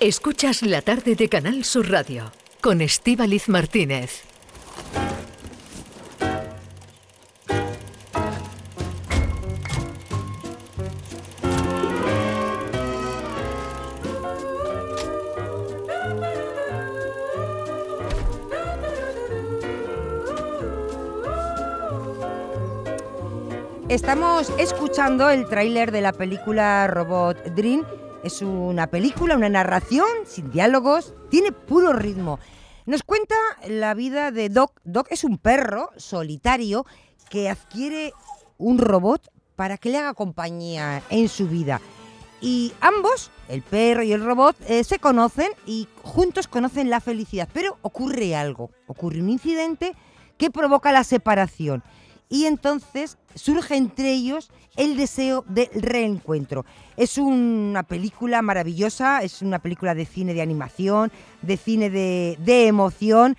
Escuchas la tarde de Canal Sur Radio con Estíbaliz Martínez. Estamos escuchando el tráiler de la película Robot Dream. Es una película, una narración sin diálogos, tiene puro ritmo. Nos cuenta la vida de Doc. Doc es un perro solitario que adquiere un robot para que le haga compañía en su vida. Y ambos, el perro y el robot, eh, se conocen y juntos conocen la felicidad. Pero ocurre algo, ocurre un incidente que provoca la separación y entonces surge entre ellos el deseo de reencuentro. Es una película maravillosa, es una película de cine de animación, de cine de, emoción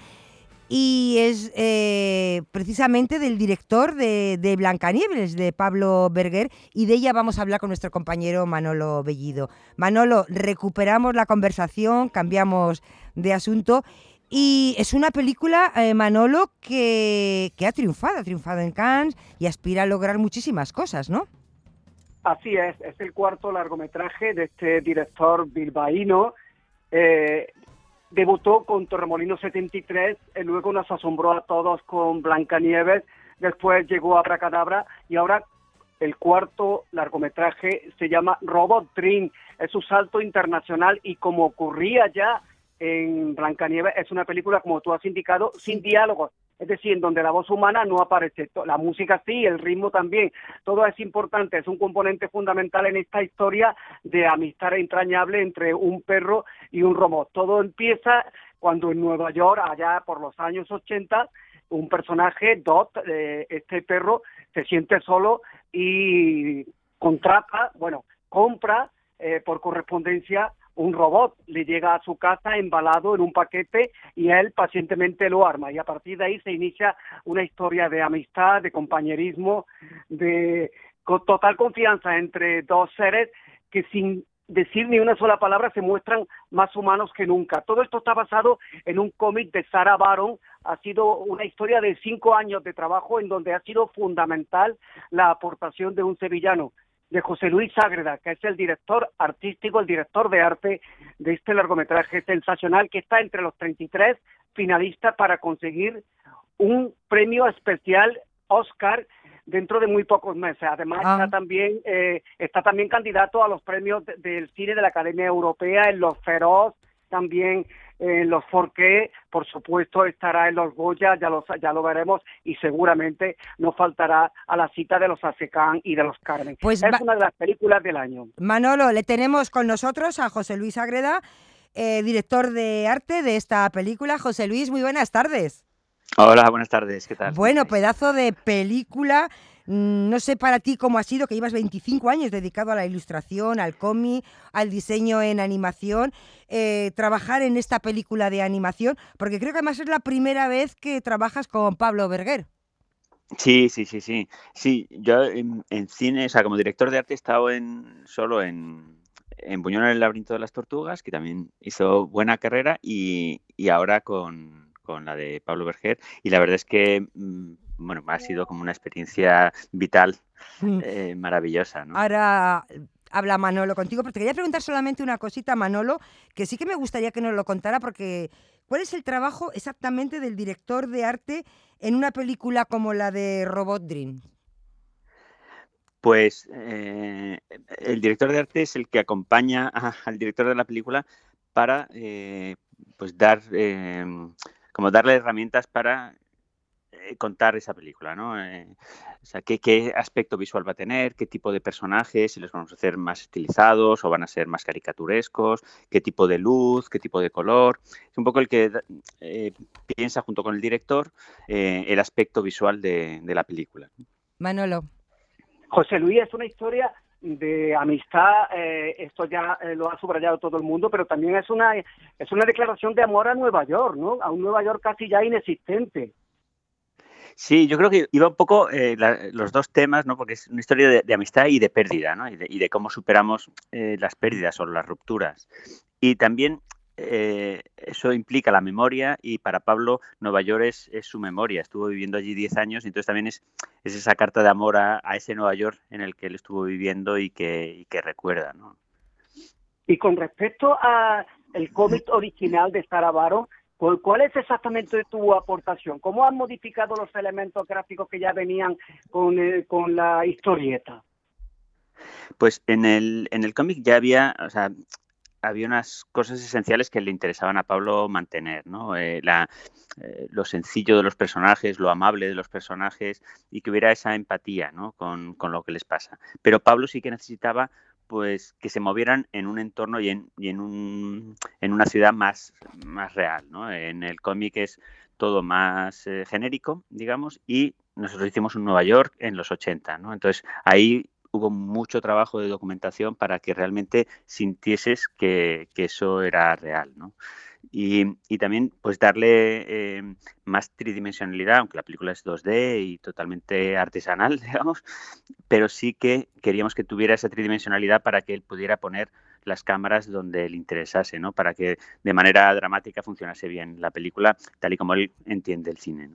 y es eh, precisamente del director de, de, Blancanieves, de Pablo Berger, y de ella vamos a hablar con nuestro compañero Manolo Bellido. Manolo, recuperamos la conversación, cambiamos de asunto y es una película, eh, Manolo, que, ha triunfado, ha triunfado en Cannes y aspira a lograr muchísimas cosas, ¿no? Así es, es el cuarto largometraje de este director bilbaíno. Eh, debutó con Torremolino 73, y luego nos asombró a todos con Blancanieves, después llegó a Bracadabra y ahora el cuarto largometraje se llama Robot Dream. Es un salto internacional y como ocurría ya en Blancanieves es una película, como tú has indicado, sin diálogos, es decir, en donde la voz humana no aparece, la música sí, el ritmo también, todo es importante, es un componente fundamental en esta historia de amistad entrañable entre un perro y un robot. Todo empieza cuando en Nueva York, allá por los años 80, un personaje, Dot, eh, este perro, se siente solo y contrata, bueno, compra eh, por correspondencia un robot le llega a su casa embalado en un paquete y él pacientemente lo arma y a partir de ahí se inicia una historia de amistad, de compañerismo, de total confianza entre dos seres que sin decir ni una sola palabra se muestran más humanos que nunca. Todo esto está basado en un cómic de Sarah Baron. Ha sido una historia de cinco años de trabajo en donde ha sido fundamental la aportación de un sevillano de José Luis Ágreda, que es el director artístico, el director de arte de este largometraje sensacional que está entre los 33 finalistas para conseguir un premio especial Oscar dentro de muy pocos meses. Además está ah. también eh, está también candidato a los premios del cine de la Academia Europea en Los Feroz, también en los Forqué, por supuesto estará en los Goya, ya lo, ya lo veremos, y seguramente no faltará a la cita de los Acecán y de los Carmen. Pues es una de las películas del año. Manolo, le tenemos con nosotros a José Luis Agreda, eh, director de arte de esta película. José Luis, muy buenas tardes. Hola, buenas tardes, ¿qué tal? Bueno, pedazo de película no sé para ti cómo ha sido, que llevas 25 años dedicado a la ilustración, al cómic, al diseño en animación, eh, trabajar en esta película de animación, porque creo que además es la primera vez que trabajas con Pablo Berger. Sí, sí, sí, sí. Sí, yo en, cine, o sea, como director de arte he estado en, solo en, en Buñón en el laberinto de las tortugas, que también hizo buena carrera, y, ahora con, con, la de Pablo Berger. Y la verdad es que mm, bueno, ha sido como una experiencia vital mm. eh, maravillosa. Ahora habla Manolo contigo, pero te quería preguntar solamente una cosita, Manolo, que sí que me gustaría que nos lo contara, porque ¿cuál es el trabajo exactamente del director de arte en una película como la de Robot Dream? Pues eh, el director de arte es el que acompaña al director de la película para eh, pues dar como darle herramientas para eh, contar esa película, ¿no? Eh, o sea, ¿qué, aspecto visual va a tener, qué tipo de personajes, si los vamos a hacer más estilizados o van a ser más caricaturescos, qué tipo de luz, qué tipo de color. Es un poco el que eh, piensa junto con el director el aspecto visual de, la película. Manolo. José Luis, es una historia de amistad, esto ya lo ha subrayado todo el mundo, pero también es una es una declaración de amor a Nueva York, ¿no? A un Nueva York casi ya inexistente. Sí, yo creo que iba un poco eh, los dos temas, ¿no? Porque es una historia de, amistad y de pérdida, ¿no? Y de, cómo superamos eh, las pérdidas o las rupturas. Y también eh, eso implica la memoria y para Pablo Nueva York es, su memoria. Estuvo viviendo allí 10 años y entonces también es, es esa carta de amor a, ese Nueva York en el que él estuvo viviendo y que, que recuerda. ¿no? Y con respecto a el cómic original de Saravaro, ¿cuál es exactamente tu aportación? ¿Cómo han modificado los elementos gráficos que ya venían con, eh, con la historieta? Pues en el, en el cómic ya había, o sea, había unas cosas esenciales que le interesaban a Pablo mantener, ¿no? Eh, eh, lo sencillo de los personajes, lo amable de los personajes y que hubiera esa empatía ¿no? con, con, lo que les pasa. Pero Pablo sí que necesitaba pues que se movieran en un entorno y en, en, un, en una ciudad más, más real. ¿no? En el cómic es todo más eh, genérico, digamos, y nosotros hicimos un Nueva York en los 80. ¿no? Entonces ahí hubo mucho trabajo de documentación para que realmente sintieses que, eso era real, ¿no? Y, también pues darle eh, más tridimensionalidad, aunque la película es 2D y totalmente artesanal, digamos, pero sí que queríamos que tuviera esa tridimensionalidad para que él pudiera poner las cámaras donde le interesase, ¿no? Para que de manera dramática funcionase bien la película, tal y como él entiende el cine.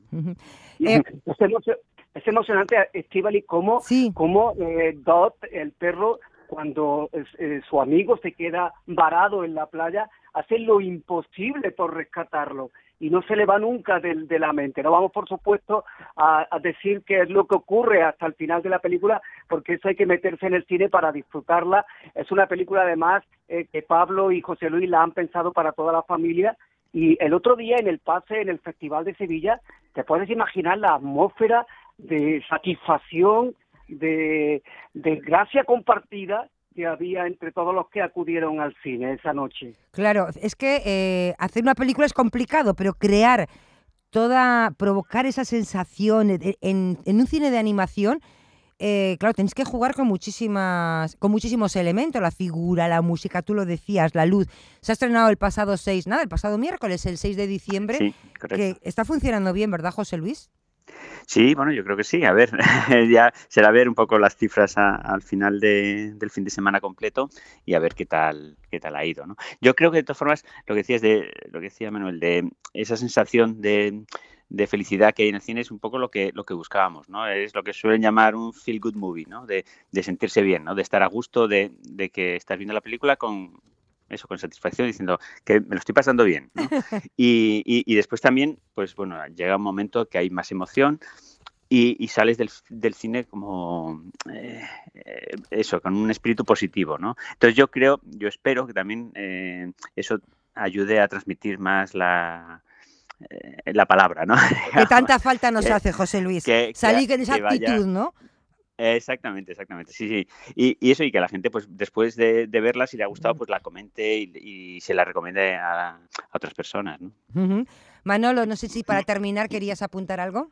Es emocionante, Estivali, cómo, cómo eh, Dot, el perro, cuando eh, su amigo se queda varado en la playa, hace lo imposible por rescatarlo y no se le va nunca de, la mente. No vamos, por supuesto, a, decir qué es lo que ocurre hasta el final de la película, porque eso hay que meterse en el cine para disfrutarla. Es una película, además, eh, que Pablo y José Luis la han pensado para toda la familia. Y el otro día en el pase, en el Festival de Sevilla, te puedes imaginar la atmósfera de satisfacción, de, gracia compartida que había entre todos los que acudieron al cine esa noche. Claro, es que eh, hacer una película es complicado, pero crear toda, provocar esa sensación en, un cine de animación, eh, claro, tenéis que jugar con muchísimas, con muchísimos elementos, la figura, la música, tú lo decías, la luz. Se ha estrenado el pasado 6, nada, el pasado miércoles, el 6 de diciembre, sí, que está funcionando bien, ¿verdad, José Luis? Sí, bueno, yo creo que sí. A ver, ya será ver un poco las cifras al final del fin de semana completo y a ver qué tal qué tal ha ido. ¿no? Yo creo que de todas formas lo que decías de lo que decía Manuel de esa sensación de, felicidad que hay en el cine es un poco lo que lo que buscábamos, ¿no? Es lo que suelen llamar un feel good movie, ¿no? De, sentirse bien, ¿no? De estar a gusto, de, de que estás viendo la película con, eso, con satisfacción, diciendo que me lo estoy pasando bien. y, después también, pues bueno, llega un momento que hay más emoción y, sales del, cine como eh, eso, con un espíritu positivo, ¿no? Entonces yo creo, yo espero que también eh, eso ayude a transmitir más la, eh, la palabra, ¿no? que tanta falta nos hace, José Luis. Salir en esa actitud, ¿no? Exactamente, exactamente. Sí, sí. Y, eso, y que la gente, pues después de, verla, si le ha gustado, pues la comente y, se la recomiende a, otras personas. ¿no? Manolo, no sé si para terminar querías apuntar algo.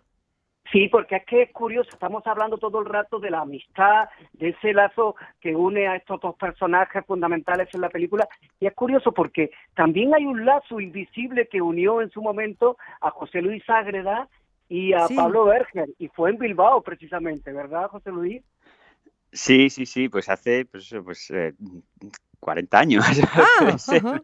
Sí, porque es que es curioso, estamos hablando todo el rato de la amistad, de ese lazo que une a estos dos personajes fundamentales en la película, y es curioso porque también hay un lazo invisible que unió en su momento a José Luis Ágreda y a Pablo Berger, y fue en Bilbao precisamente, ¿verdad, José Luis? Sí, sí, sí, pues hace pues, pues 40 eh, años ah,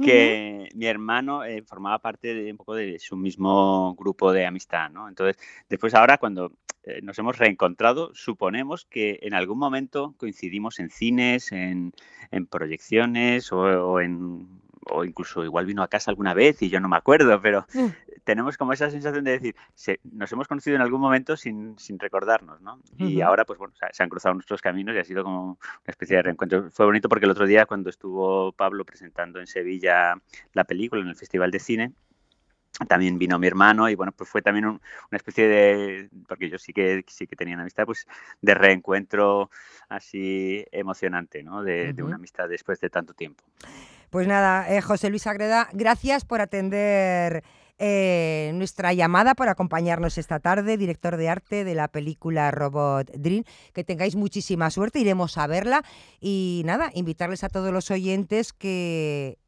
que mi hermano eh, formaba parte de un poco de su mismo grupo de amistad, ¿no? Entonces, después ahora cuando eh, nos hemos reencontrado, suponemos que en algún momento coincidimos en cines, en, proyecciones o, en o incluso igual vino a casa alguna vez y yo no me acuerdo, pero mm. tenemos como esa sensación de decir, nos hemos conocido en algún momento sin, sin recordarnos, ¿no? Y ahora, pues bueno, se han cruzado nuestros caminos y ha sido como una especie de reencuentro. Fue bonito porque el otro día, cuando estuvo Pablo presentando en Sevilla la película en el Festival de Cine, también vino mi hermano y bueno, pues fue también una especie de, porque yo sí que sí que tenía una amistad, pues de reencuentro así emocionante, ¿no? De, de una amistad después de tanto tiempo. Pues nada, eh, José Luis Agreda, gracias por atender eh, nuestra llamada, por acompañarnos esta tarde, director de arte de la película Robot Dream. Que tengáis muchísima suerte, iremos a verla y nada, invitarles a todos los oyentes que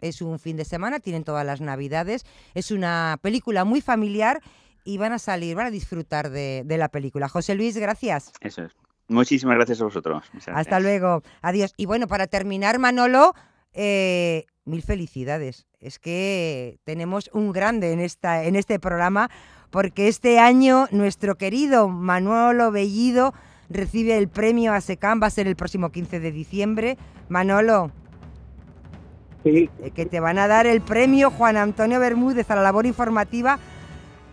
es un fin de semana, tienen todas las navidades, es una película muy familiar y van a salir, van a disfrutar de, la película. José Luis, gracias. Eso es. Muchísimas gracias a vosotros. Hasta luego. Adiós. Y bueno, para terminar, Manolo, eh, mil felicidades. Es que tenemos un grande en, esta, en este programa porque este año nuestro querido Manolo Bellido recibe el premio ASECAM, va a ser el próximo 15 de diciembre. Manolo, Sí, eh, que te van a dar el premio Juan Antonio Bermúdez a la labor informativa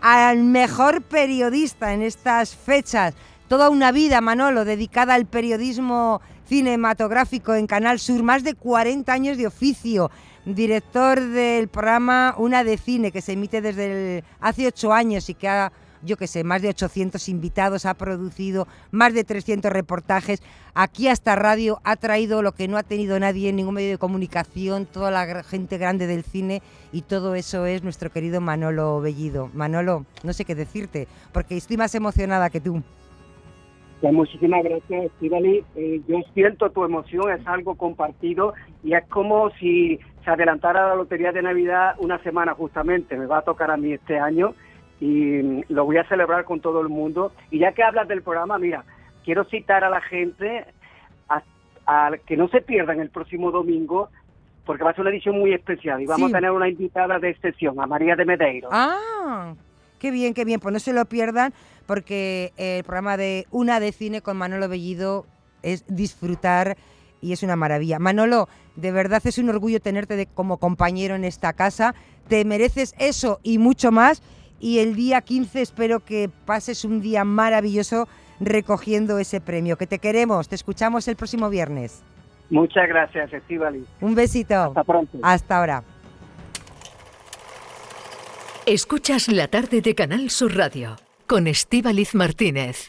al mejor periodista en estas fechas. Toda una vida, Manolo, dedicada al periodismo cinematográfico en Canal Sur, más de 40 años de oficio, director del programa Una de Cine, que se emite desde el- hace ocho años y que ha, yo qué sé, más de 800 invitados, ha producido más de 300 reportajes. Aquí hasta radio ha traído lo que no ha tenido nadie en ningún medio de comunicación, toda la gente grande del cine y todo eso es nuestro querido Manolo Bellido. Manolo, no sé qué decirte, porque estoy más emocionada que tú. Pues muchísimas gracias, Estivali. Eh, yo siento tu emoción, es algo compartido y es como si se adelantara la lotería de Navidad una semana justamente. Me va a tocar a mí este año y mm, lo voy a celebrar con todo el mundo. Y ya que hablas del programa, mira, quiero citar a la gente a, a que no se pierdan el próximo domingo porque va a ser una edición muy especial y vamos Sí. a tener una invitada de excepción, a María de Medeiro. Ah, qué bien, qué bien. Pues no se lo pierdan porque el programa de Una de Cine con Manolo Bellido es disfrutar y es una maravilla. Manolo, de verdad es un orgullo tenerte de- como compañero en esta casa. Te mereces eso y mucho más. Y el día 15 espero que pases un día maravilloso recogiendo ese premio. Que te queremos. Te escuchamos el próximo viernes. Muchas gracias, Estivali. Un besito. Hasta pronto. Hasta ahora. Escuchas la tarde de Canal Sur Radio con Estíbaliz Martínez.